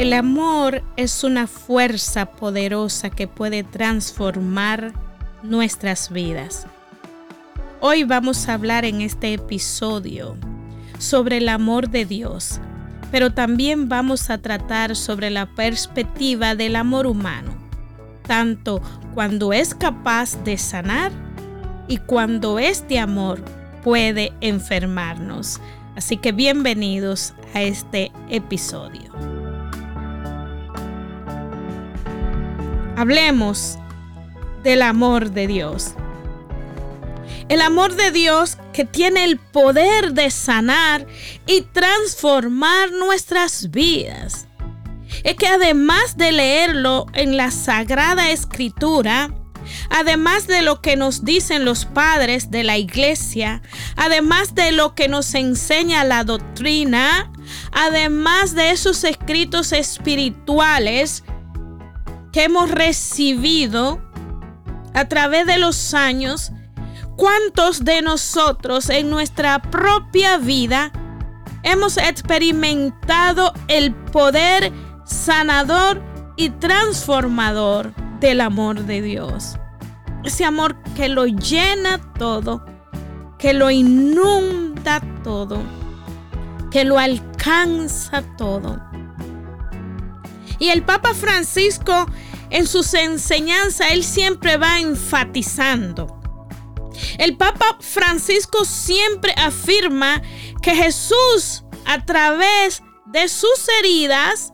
El amor es una fuerza poderosa que puede transformar nuestras vidas. Hoy vamos a hablar en este episodio sobre el amor de Dios, pero también vamos a tratar sobre la perspectiva del amor humano, tanto cuando es capaz de sanar y cuando este amor puede enfermarnos. Así que bienvenidos a este episodio. Hablemos del amor de Dios. El amor de Dios que tiene el poder de sanar y transformar nuestras vidas. Es que además de leerlo en la Sagrada Escritura, además de lo que nos dicen los padres de la iglesia, además de lo que nos enseña la doctrina, además de esos escritos espirituales, que hemos recibido a través de los años, ¿cuántos de nosotros en nuestra propia vida hemos experimentado el poder sanador y transformador del amor de Dios? Ese amor que lo llena todo, que lo inunda todo, que lo alcanza todo. Y el Papa Francisco en sus enseñanzas, él siempre va enfatizando. El Papa Francisco siempre afirma que Jesús a través de sus heridas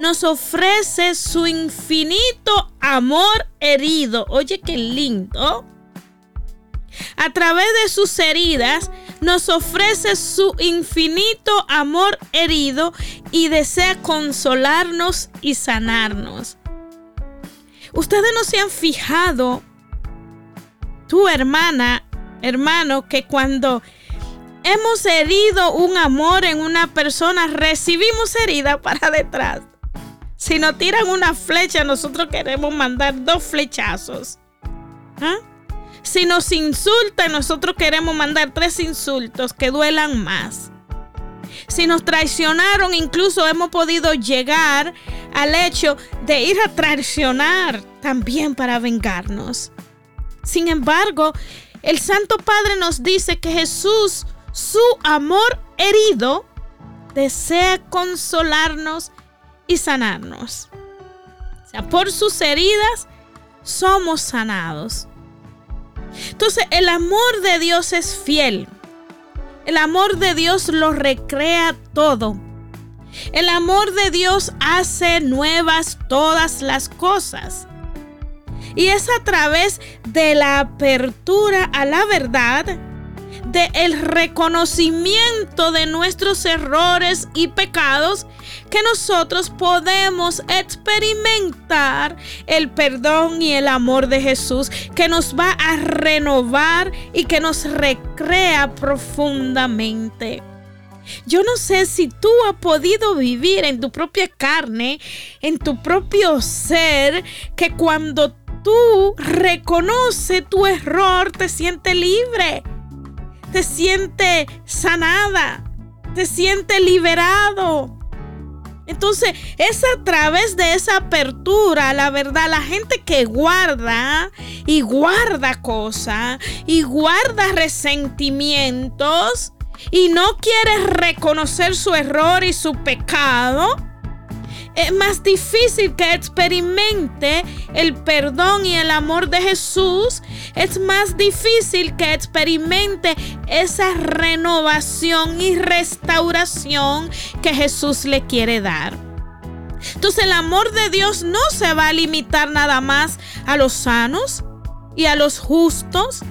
nos ofrece su infinito amor herido. Oye, qué lindo. A través de sus heridas nos ofrece su infinito amor herido y desea consolarnos y sanarnos. Ustedes no se han fijado, tu hermana, hermano, que cuando hemos herido un amor en una persona, recibimos herida para detrás. Si nos tiran una flecha, nosotros queremos mandar dos flechazos. ¿Ah? Si nos insultan, nosotros queremos mandar tres insultos que duelan más. Si nos traicionaron, incluso hemos podido llegar al hecho de ir a traicionar también para vengarnos. Sin embargo, el Santo Padre nos dice que Jesús, su amor herido, desea consolarnos y sanarnos. O sea, por sus heridas somos sanados. Entonces, el amor de Dios es fiel. El amor de Dios lo recrea todo. El amor de Dios hace nuevas todas las cosas. Y es a través de la apertura a la verdad el reconocimiento de nuestros errores y pecados que nosotros podemos experimentar el perdón y el amor de Jesús que nos va a renovar y que nos recrea profundamente. Yo no sé si tú has podido vivir en tu propia carne, en tu propio ser, que cuando tú reconoces tu error te sientes libre te siente sanada, te siente liberado. Entonces, es a través de esa apertura, la verdad, la gente que guarda y guarda cosas y guarda resentimientos y no quiere reconocer su error y su pecado, es más difícil que experimente el perdón y el amor de Jesús. Es más difícil que experimente esa renovación y restauración que Jesús le quiere dar. Entonces el amor de Dios no se va a limitar nada más a los sanos y a los justos,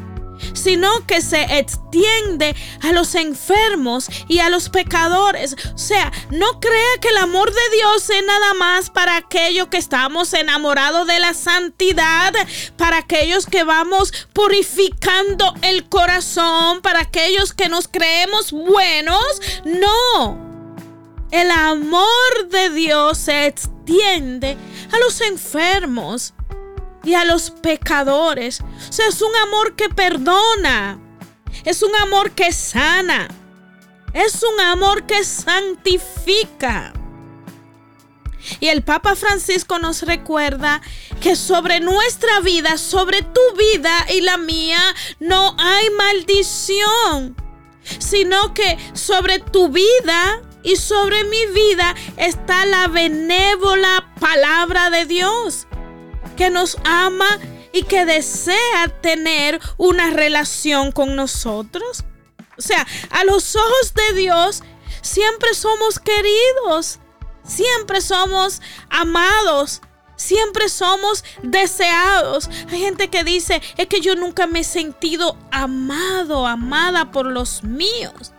sino que se extiende a los enfermos y a los pecadores. O sea, no crea que el amor de Dios es nada más para aquellos que estamos enamorados de la santidad, para aquellos que vamos purificando el corazón, para aquellos que nos creemos buenos. No. El amor de Dios se extiende a los enfermos y a los pecadores. O sea, es un amor que perdona. Es un amor que sana. Es un amor que santifica. Y el Papa Francisco nos recuerda que sobre nuestra vida, sobre tu vida y la mía, no hay maldición, sino que sobre tu vida y sobre mi vida está la benévola palabra de Dios, que nos ama y que desea tener una relación con nosotros. O sea, a los ojos de Dios siempre somos queridos. Siempre somos amados. Siempre somos deseados. Hay gente que dice, es que yo nunca me he sentido amado, amada por los míos.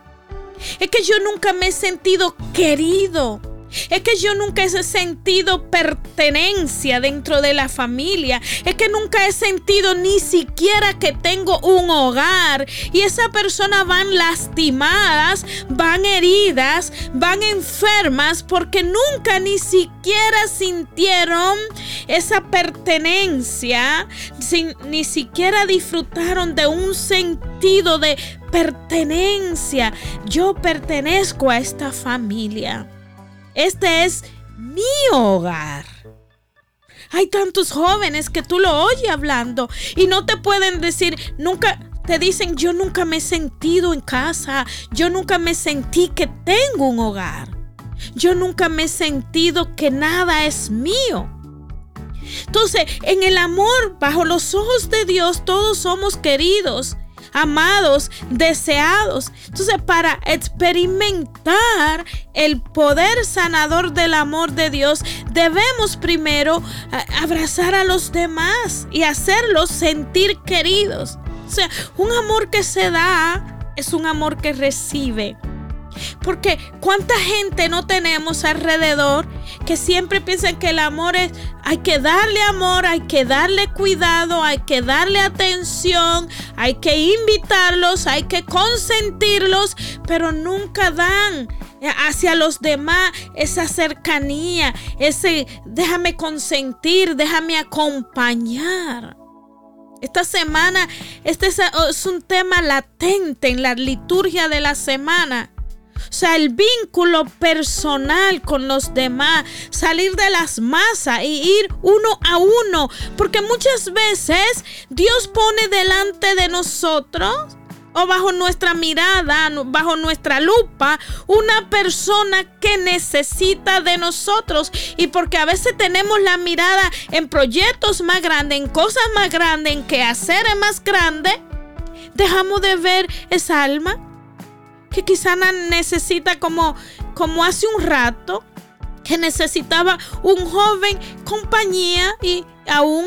Es que yo nunca me he sentido querido. Es que yo nunca he sentido pertenencia dentro de la familia. Es que nunca he sentido ni siquiera que tengo un hogar. Y esa persona van lastimadas, van heridas, van enfermas porque nunca ni siquiera sintieron esa pertenencia, ni siquiera disfrutaron de un sentido de pertenencia. Yo pertenezco a esta familia. Este es mi hogar. Hay tantos jóvenes que tú lo oyes hablando y no te pueden decir, nunca, te dicen, yo nunca me he sentido en casa, yo nunca me sentí que tengo un hogar, yo nunca me he sentido que nada es mío. Entonces, en el amor, bajo los ojos de Dios, todos somos queridos amados, deseados. Entonces, para experimentar el poder sanador del amor de Dios, debemos primero eh, abrazar a los demás y hacerlos sentir queridos. O sea, un amor que se da es un amor que recibe. Porque cuánta gente no tenemos alrededor que siempre piensan que el amor es, hay que darle amor, hay que darle cuidado, hay que darle atención, hay que invitarlos, hay que consentirlos, pero nunca dan hacia los demás esa cercanía, ese déjame consentir, déjame acompañar. Esta semana, este es un tema latente en la liturgia de la semana. O sea, el vínculo personal con los demás, salir de las masas y ir uno a uno. Porque muchas veces Dios pone delante de nosotros o bajo nuestra mirada, bajo nuestra lupa, una persona que necesita de nosotros. Y porque a veces tenemos la mirada en proyectos más grandes, en cosas más grandes, en que hacer es más grande, dejamos de ver esa alma que quizá necesita como, como hace un rato, que necesitaba un joven compañía y aún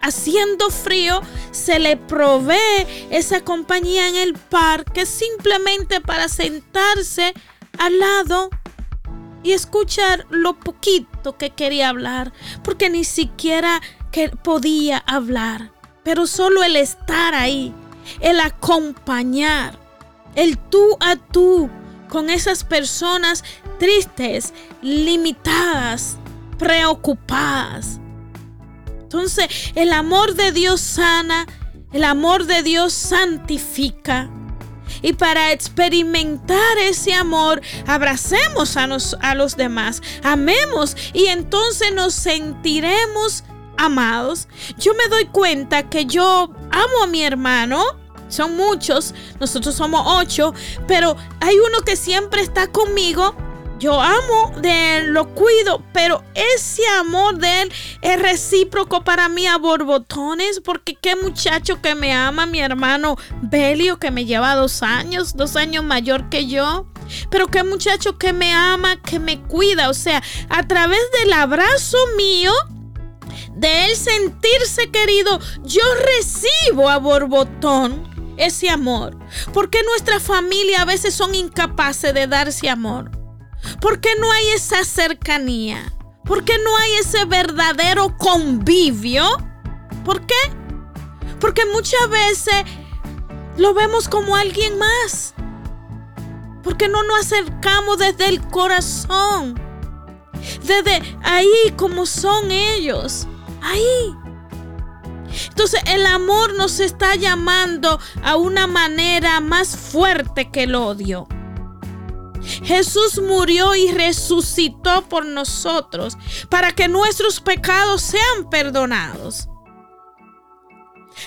haciendo frío, se le provee esa compañía en el parque simplemente para sentarse al lado y escuchar lo poquito que quería hablar, porque ni siquiera que podía hablar, pero solo el estar ahí, el acompañar, el tú a tú con esas personas tristes, limitadas, preocupadas. Entonces, el amor de Dios sana, el amor de Dios santifica. Y para experimentar ese amor, abracemos a, a los demás, amemos y entonces nos sentiremos amados. Yo me doy cuenta que yo amo a mi hermano, son muchos, nosotros somos ocho, pero hay uno que siempre está conmigo. Yo amo de él, lo cuido, pero ese amor de él es recíproco para mí a borbotones, porque qué muchacho que me ama, mi hermano Belio, que me lleva dos años, dos años mayor que yo. Pero qué muchacho que me ama, que me cuida. O sea, a través del abrazo mío, de él sentirse querido, yo recibo a borbotón ese amor? ¿Por qué nuestra familia a veces son incapaces de darse amor? ¿Por qué no hay esa cercanía? ¿Por qué no hay ese verdadero convivio? ¿Por qué? Porque muchas veces lo vemos como alguien más. Porque no nos acercamos desde el corazón. Desde ahí como son ellos. Ahí. Entonces el amor nos está llamando a una manera más fuerte que el odio. Jesús murió y resucitó por nosotros para que nuestros pecados sean perdonados.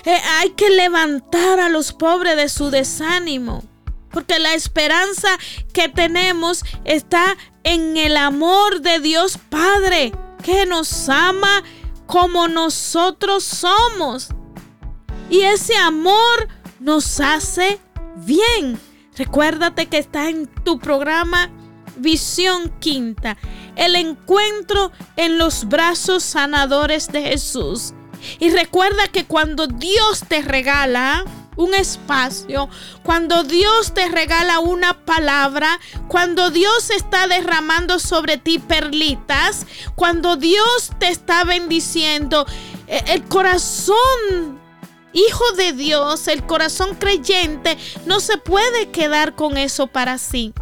Eh, hay que levantar a los pobres de su desánimo, porque la esperanza que tenemos está en el amor de Dios Padre, que nos ama como nosotros somos. Y ese amor nos hace bien. Recuérdate que está en tu programa Visión Quinta, el encuentro en los brazos sanadores de Jesús. Y recuerda que cuando Dios te regala un espacio, cuando Dios te regala una palabra, cuando Dios está derramando sobre ti perlitas, cuando Dios te está bendiciendo, e, el corazón hijo de Dios, el corazón creyente, no se puede quedar con eso para sí.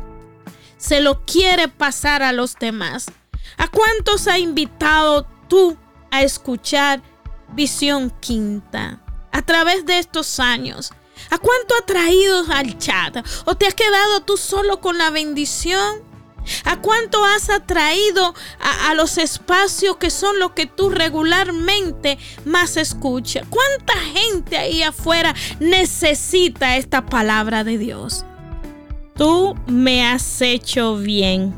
Se lo quiere pasar a los demás. ¿A cuántos ha invitado tú a escuchar Visión Quinta a través de estos años? ¿A cuánto ha traído al chat? ¿O te has quedado tú solo con la bendición? ¿A cuánto has atraído a, los espacios que son los que tú regularmente más escuchas? ¿Cuánta gente ahí afuera necesita esta palabra de Dios? Tú me has hecho bien.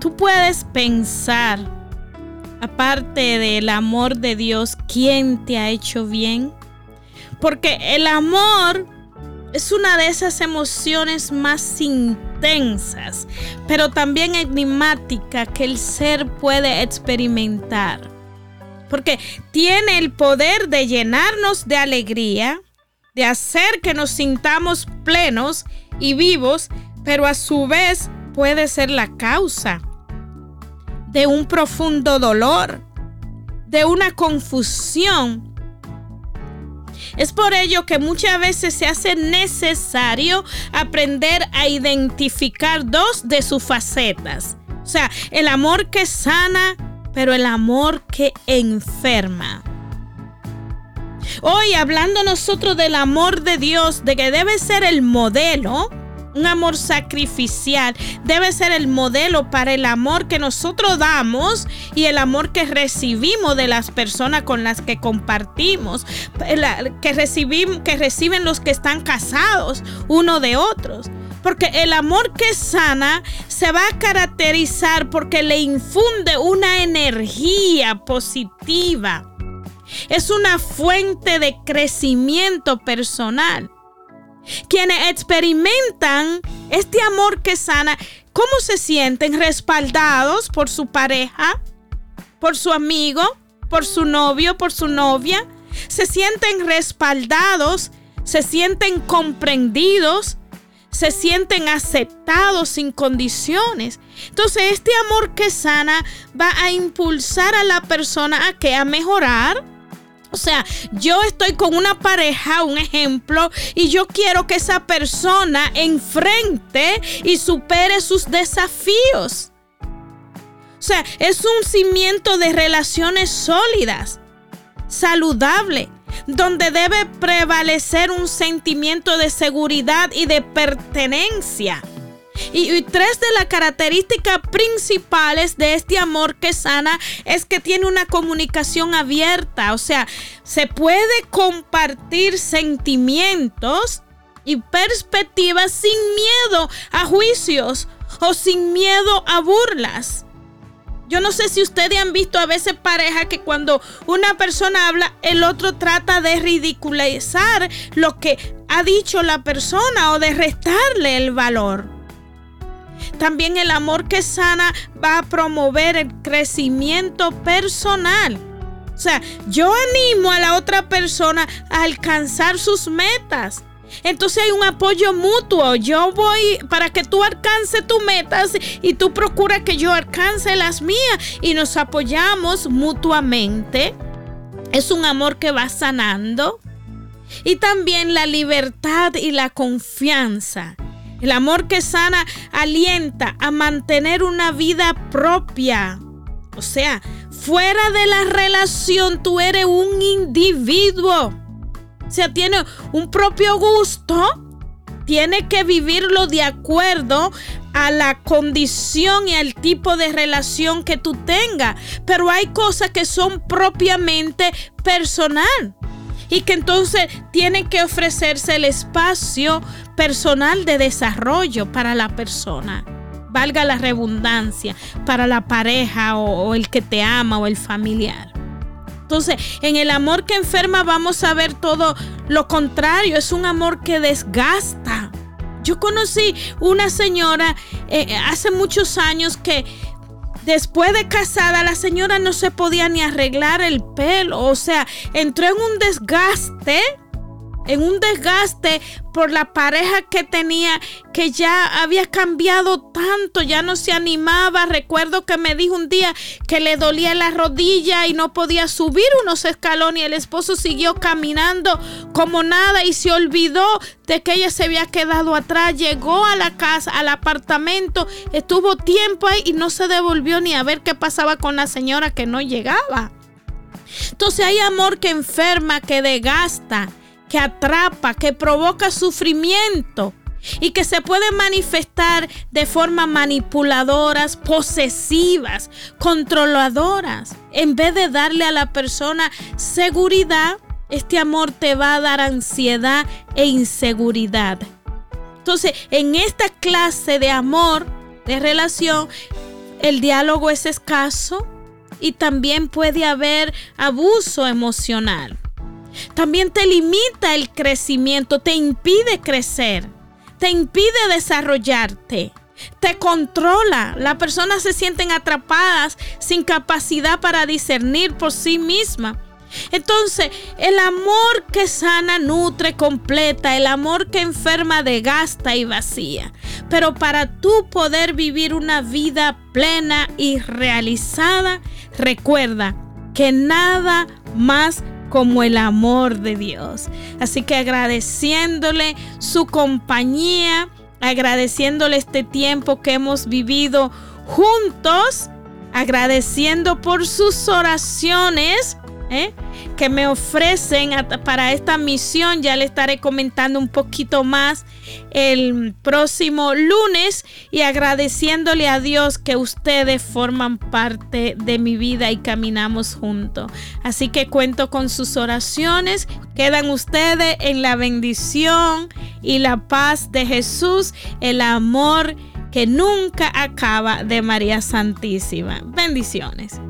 Tú puedes pensar, aparte del amor de Dios, ¿quién te ha hecho bien? Porque el amor es una de esas emociones más intensas, pero también enigmática que el ser puede experimentar. Porque tiene el poder de llenarnos de alegría, de hacer que nos sintamos plenos y vivos, pero a su vez puede ser la causa de un profundo dolor, de una confusión es por ello que muchas veces se hace necesario aprender a identificar dos de sus facetas. O sea, el amor que sana, pero el amor que enferma. Hoy hablando nosotros del amor de Dios, de que debe ser el modelo, un amor sacrificial debe ser el modelo para el amor que nosotros damos y el amor que recibimos de las personas con las que compartimos, que, recibimos, que reciben los que están casados uno de otros. Porque el amor que sana se va a caracterizar porque le infunde una energía positiva. Es una fuente de crecimiento personal. Quienes experimentan este amor que sana, ¿cómo se sienten? Respaldados por su pareja, por su amigo, por su novio, por su novia. Se sienten respaldados, se sienten comprendidos, se sienten aceptados sin condiciones. Entonces este amor que sana va a impulsar a la persona a que a mejorar, o sea, yo estoy con una pareja, un ejemplo, y yo quiero que esa persona enfrente y supere sus desafíos. O sea, es un cimiento de relaciones sólidas, saludable, donde debe prevalecer un sentimiento de seguridad y de pertenencia. Y, tres de las características principales de este amor que sana es que tiene una comunicación abierta. O sea, se puede compartir sentimientos y perspectivas sin miedo a juicios o sin miedo a burlas. Yo no sé si ustedes han visto a veces pareja que cuando una persona habla, el otro trata de ridiculizar lo que ha dicho la persona o de restarle el valor. También el amor que sana va a promover el crecimiento personal. O sea, yo animo a la otra persona a alcanzar sus metas. Entonces hay un apoyo mutuo. Yo voy para que tú alcances tus metas y tú procuras que yo alcance las mías y nos apoyamos mutuamente. Es un amor que va sanando. Y también la libertad y la confianza. El amor que sana alienta a mantener una vida propia. O sea, fuera de la relación tú eres un individuo. O sea, tiene un propio gusto. Tiene que vivirlo de acuerdo a la condición y al tipo de relación que tú tengas. Pero hay cosas que son propiamente personal y que entonces tienen que ofrecerse el espacio personal de desarrollo para la persona. Valga la redundancia, para la pareja o, el que te ama o el familiar. Entonces, en el amor que enferma vamos a ver todo lo contrario, es un amor que desgasta. Yo conocí una señora eh, hace muchos años que Después de casada, la señora no se podía ni arreglar el pelo. O sea, entró en un desgaste en un desgaste por la pareja que tenía que ya había cambiado tanto, ya no se animaba. Recuerdo que me dijo un día que le dolía la rodilla y no podía subir unos escalones y el esposo siguió caminando como nada y se olvidó de que ella se había quedado atrás. Llegó a la casa, al apartamento, estuvo tiempo ahí y no se devolvió ni a ver qué pasaba con la señora que no llegaba. Entonces hay amor que enferma, que desgasta que atrapa, que provoca sufrimiento y que se puede manifestar de forma manipuladoras, posesivas, controladoras. En vez de darle a la persona seguridad, este amor te va a dar ansiedad e inseguridad. Entonces, en esta clase de amor, de relación, el diálogo es escaso y también puede haber abuso emocional. También te limita el crecimiento, te impide crecer, te impide desarrollarte, te controla. Las personas se sienten atrapadas sin capacidad para discernir por sí misma. Entonces, el amor que sana, nutre, completa, el amor que enferma, degasta y vacía. Pero para tú poder vivir una vida plena y realizada, recuerda que nada más como el amor de Dios. Así que agradeciéndole su compañía, agradeciéndole este tiempo que hemos vivido juntos, agradeciendo por sus oraciones ¿eh? que me ofrecen para esta misión. Ya le estaré comentando un poquito más el próximo lunes y agradeciéndole a Dios que ustedes forman parte de mi vida y caminamos juntos. Así que cuento con sus oraciones. Quedan ustedes en la bendición y la paz de Jesús, el amor que nunca acaba de María Santísima. Bendiciones.